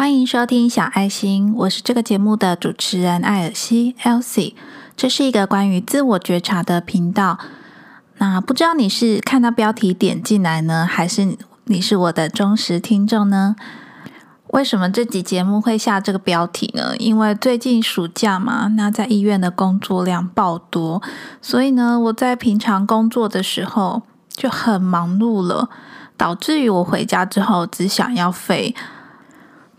欢迎收听小爱心，我是这个节目的主持人艾尔西 （Elsie）。这是一个关于自我觉察的频道。那不知道你是看到标题点进来呢，还是你是我的忠实听众呢？为什么这集节目会下这个标题呢？因为最近暑假嘛，那在医院的工作量爆多，所以呢，我在平常工作的时候就很忙碌了，导致于我回家之后只想要废。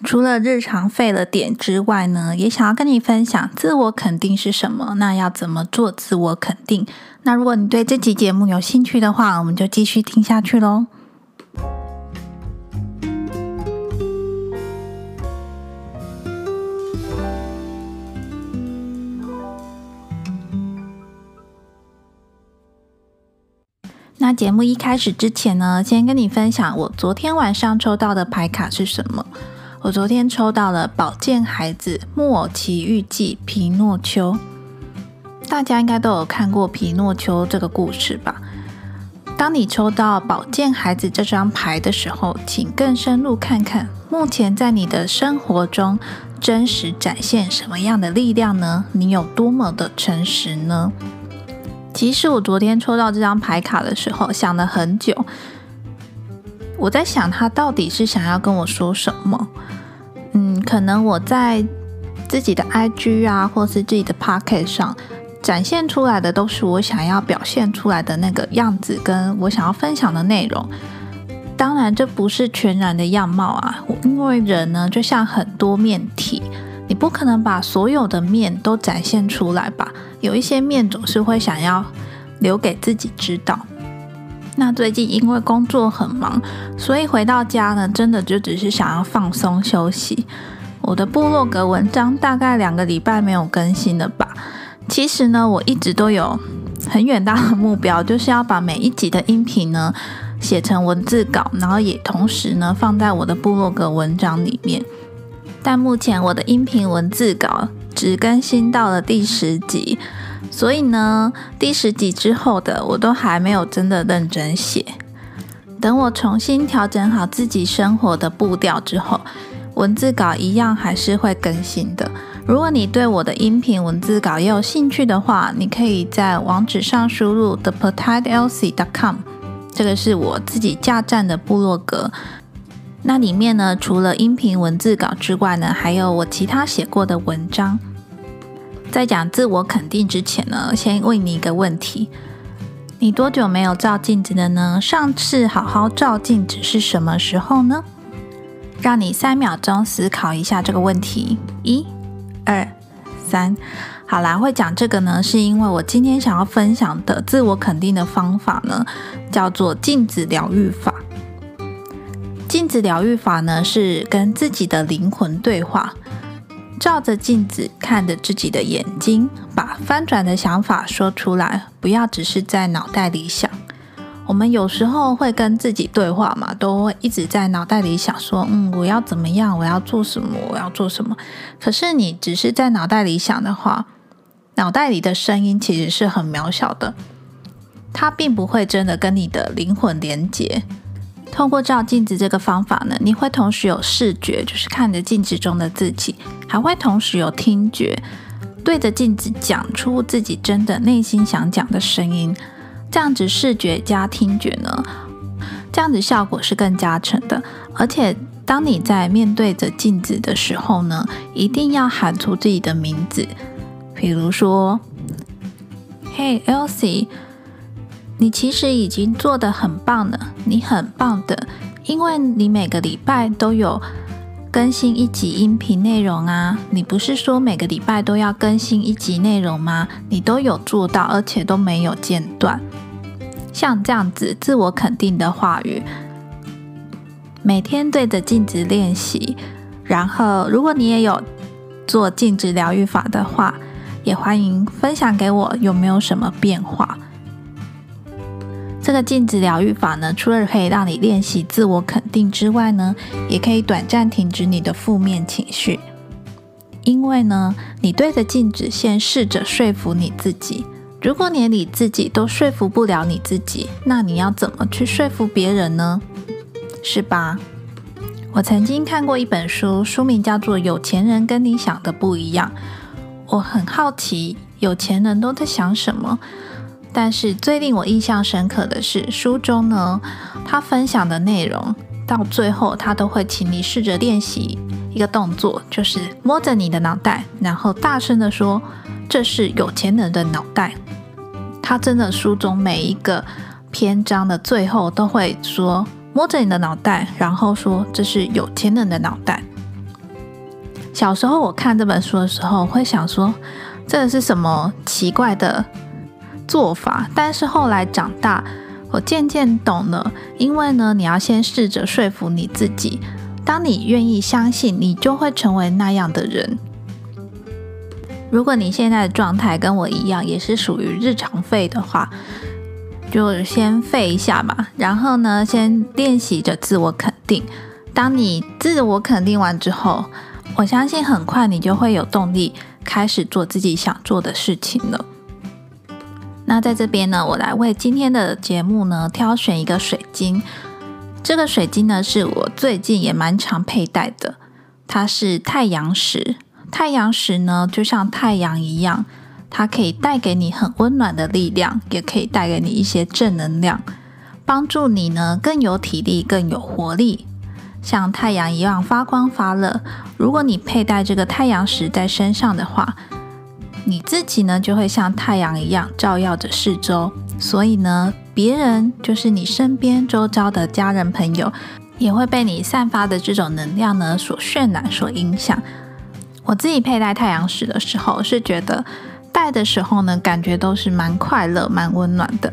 除了日常废了点之外呢，也想要跟你分享自我肯定是什么，那要怎么做自我肯定？那如果你对这集节目有兴趣的话，我们就继续听下去喽。那节目一开始之前呢，先跟你分享我昨天晚上抽到的牌卡是什么。我昨天抽到了《宝剑孩子木偶奇遇记》皮诺丘，大家应该都有看过皮诺丘这个故事吧？当你抽到宝剑孩子这张牌的时候，请更深入看看，目前在你的生活中真实展现什么样的力量呢？你有多么的诚实呢？其实我昨天抽到这张牌卡的时候，想了很久。我在想，他到底是想要跟我说什么？嗯，可能我在自己的 IG 啊，或是自己的 Pocket 上展现出来的，都是我想要表现出来的那个样子，跟我想要分享的内容。当然，这不是全然的样貌啊，因为人呢，就像很多面体，你不可能把所有的面都展现出来吧？有一些面总是会想要留给自己知道。那最近因为工作很忙，所以回到家呢，真的就只是想要放松休息。我的部落格文章大概两个礼拜没有更新了吧？其实呢，我一直都有很远大的目标，就是要把每一集的音频呢写成文字稿，然后也同时呢放在我的部落格文章里面。但目前我的音频文字稿只更新到了第十集。所以呢，第十集之后的我都还没有真的认真写。等我重新调整好自己生活的步调之后，文字稿一样还是会更新的。如果你对我的音频文字稿也有兴趣的话，你可以在网址上输入 thepetitlc.com，这个是我自己架站的部落格。那里面呢，除了音频文字稿之外呢，还有我其他写过的文章。在讲自我肯定之前呢，先问你一个问题：你多久没有照镜子了呢？上次好好照镜子是什么时候呢？让你三秒钟思考一下这个问题。一、二、三。好啦，会讲这个呢，是因为我今天想要分享的自我肯定的方法呢，叫做镜子疗愈法。镜子疗愈法呢，是跟自己的灵魂对话。照着镜子看着自己的眼睛，把翻转的想法说出来，不要只是在脑袋里想。我们有时候会跟自己对话嘛，都会一直在脑袋里想说：“嗯，我要怎么样？我要做什么？我要做什么？”可是你只是在脑袋里想的话，脑袋里的声音其实是很渺小的，它并不会真的跟你的灵魂连接。通过照镜子这个方法呢，你会同时有视觉，就是看着镜子中的自己，还会同时有听觉，对着镜子讲出自己真的内心想讲的声音。这样子视觉加听觉呢，这样子效果是更加成的。而且当你在面对着镜子的时候呢，一定要喊出自己的名字，比如说：“Hey Elsie。”你其实已经做得很棒了，你很棒的，因为你每个礼拜都有更新一集音频内容啊。你不是说每个礼拜都要更新一集内容吗？你都有做到，而且都没有间断。像这样子自我肯定的话语，每天对着镜子练习。然后，如果你也有做镜子疗愈法的话，也欢迎分享给我，有没有什么变化？这个镜子疗愈法呢，除了可以让你练习自我肯定之外呢，也可以短暂停止你的负面情绪。因为呢，你对着镜子先试着说服你自己。如果连你自己都说服不了你自己，那你要怎么去说服别人呢？是吧？我曾经看过一本书，书名叫做《有钱人跟你想的不一样》。我很好奇，有钱人都在想什么？但是最令我印象深刻的是，书中呢，他分享的内容到最后，他都会请你试着练习一个动作，就是摸着你的脑袋，然后大声的说：“这是有钱人的脑袋。”他真的书中每一个篇章的最后都会说。摸着你的脑袋，然后说这是有钱人的脑袋。小时候我看这本书的时候，会想说这是什么奇怪的做法？但是后来长大，我渐渐懂了。因为呢，你要先试着说服你自己，当你愿意相信，你就会成为那样的人。如果你现在的状态跟我一样，也是属于日常费的话。就先废一下吧，然后呢，先练习着自我肯定。当你自我肯定完之后，我相信很快你就会有动力开始做自己想做的事情了。那在这边呢，我来为今天的节目呢挑选一个水晶。这个水晶呢是我最近也蛮常佩戴的，它是太阳石。太阳石呢就像太阳一样。它可以带给你很温暖的力量，也可以带给你一些正能量，帮助你呢更有体力、更有活力，像太阳一样发光发热。如果你佩戴这个太阳石在身上的话，你自己呢就会像太阳一样照耀着四周，所以呢，别人就是你身边周遭的家人朋友，也会被你散发的这种能量呢所渲染、所影响。我自己佩戴太阳石的时候，是觉得。戴的时候呢，感觉都是蛮快乐、蛮温暖的。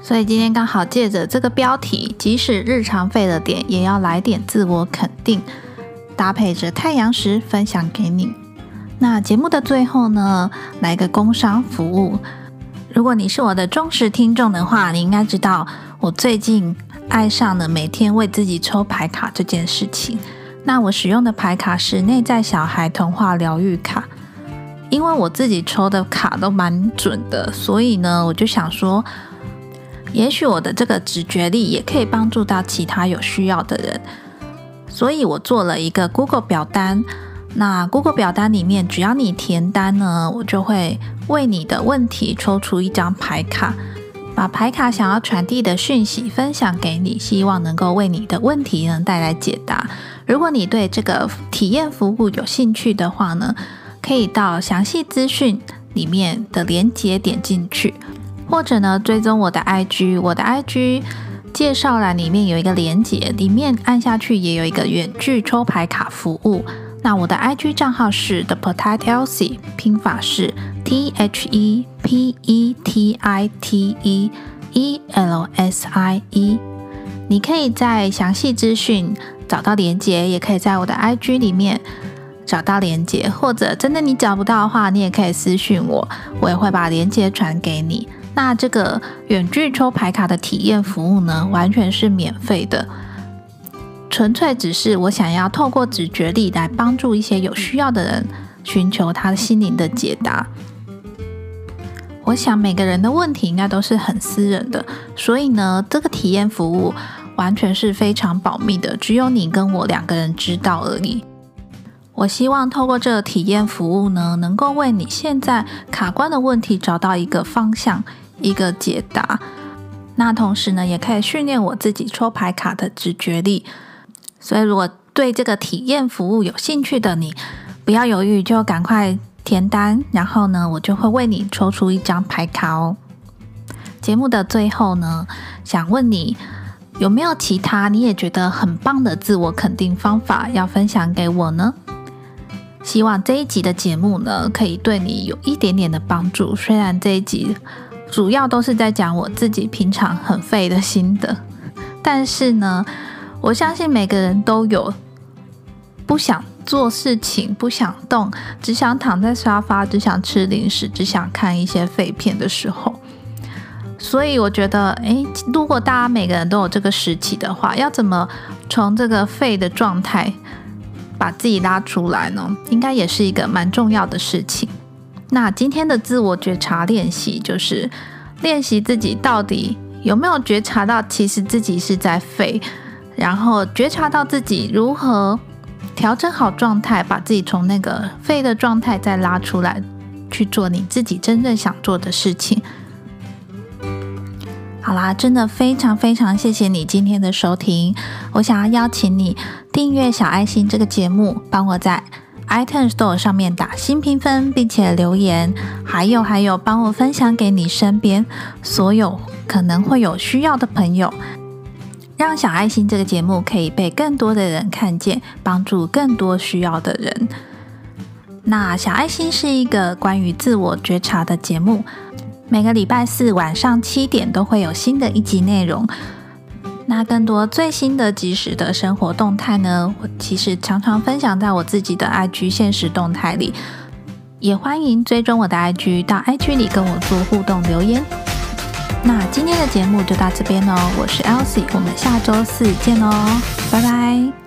所以今天刚好借着这个标题，即使日常废了点，也要来点自我肯定，搭配着太阳石分享给你。那节目的最后呢，来个工商服务。如果你是我的忠实听众的话，你应该知道我最近爱上了每天为自己抽牌卡这件事情。那我使用的牌卡是内在小孩童话疗愈卡。因为我自己抽的卡都蛮准的，所以呢，我就想说，也许我的这个直觉力也可以帮助到其他有需要的人。所以我做了一个 Google 表单。那 Google 表单里面，只要你填单呢，我就会为你的问题抽出一张牌卡，把牌卡想要传递的讯息分享给你，希望能够为你的问题呢带来解答。如果你对这个体验服务有兴趣的话呢？可以到详细资讯里面的连接点进去，或者呢追踪我的 IG，我的 IG 介绍栏里面有一个连接，里面按下去也有一个远距抽牌卡服务。那我的 IG 账号是 The Petite Elsie，拼法是 T H E P E T I T E E L S I E。你可以在详细资讯找到连接，也可以在我的 IG 里面。找到连接，或者真的你找不到的话，你也可以私讯我，我也会把连接传给你。那这个远距抽牌卡的体验服务呢，完全是免费的，纯粹只是我想要透过直觉力来帮助一些有需要的人，寻求他心灵的解答。我想每个人的问题应该都是很私人的，所以呢，这个体验服务完全是非常保密的，只有你跟我两个人知道而已。我希望透过这个体验服务呢，能够为你现在卡关的问题找到一个方向、一个解答。那同时呢，也可以训练我自己抽牌卡的直觉力。所以，如果对这个体验服务有兴趣的你，不要犹豫，就赶快填单。然后呢，我就会为你抽出一张牌卡哦。节目的最后呢，想问你有没有其他你也觉得很棒的自我肯定方法要分享给我呢？希望这一集的节目呢，可以对你有一点点的帮助。虽然这一集主要都是在讲我自己平常很废的心得，但是呢，我相信每个人都有不想做事情、不想动、只想躺在沙发、只想吃零食、只想看一些废片的时候。所以我觉得，诶，如果大家每个人都有这个时期的话，要怎么从这个废的状态？把自己拉出来呢，应该也是一个蛮重要的事情。那今天的自我觉察练习，就是练习自己到底有没有觉察到，其实自己是在废，然后觉察到自己如何调整好状态，把自己从那个废的状态再拉出来，去做你自己真正想做的事情。好啦，真的非常非常谢谢你今天的收听。我想要邀请你订阅小爱心这个节目，帮我在 iTunes Store 上面打新评分，并且留言。还有还有，帮我分享给你身边所有可能会有需要的朋友，让小爱心这个节目可以被更多的人看见，帮助更多需要的人。那小爱心是一个关于自我觉察的节目。每个礼拜四晚上七点都会有新的一集内容。那更多最新的即时的生活动态呢？我其实常常分享在我自己的 IG 现实动态里，也欢迎追踪我的 IG，到 IG 里跟我做互动留言。那今天的节目就到这边喽，我是 Elsie，我们下周四见喽，拜拜。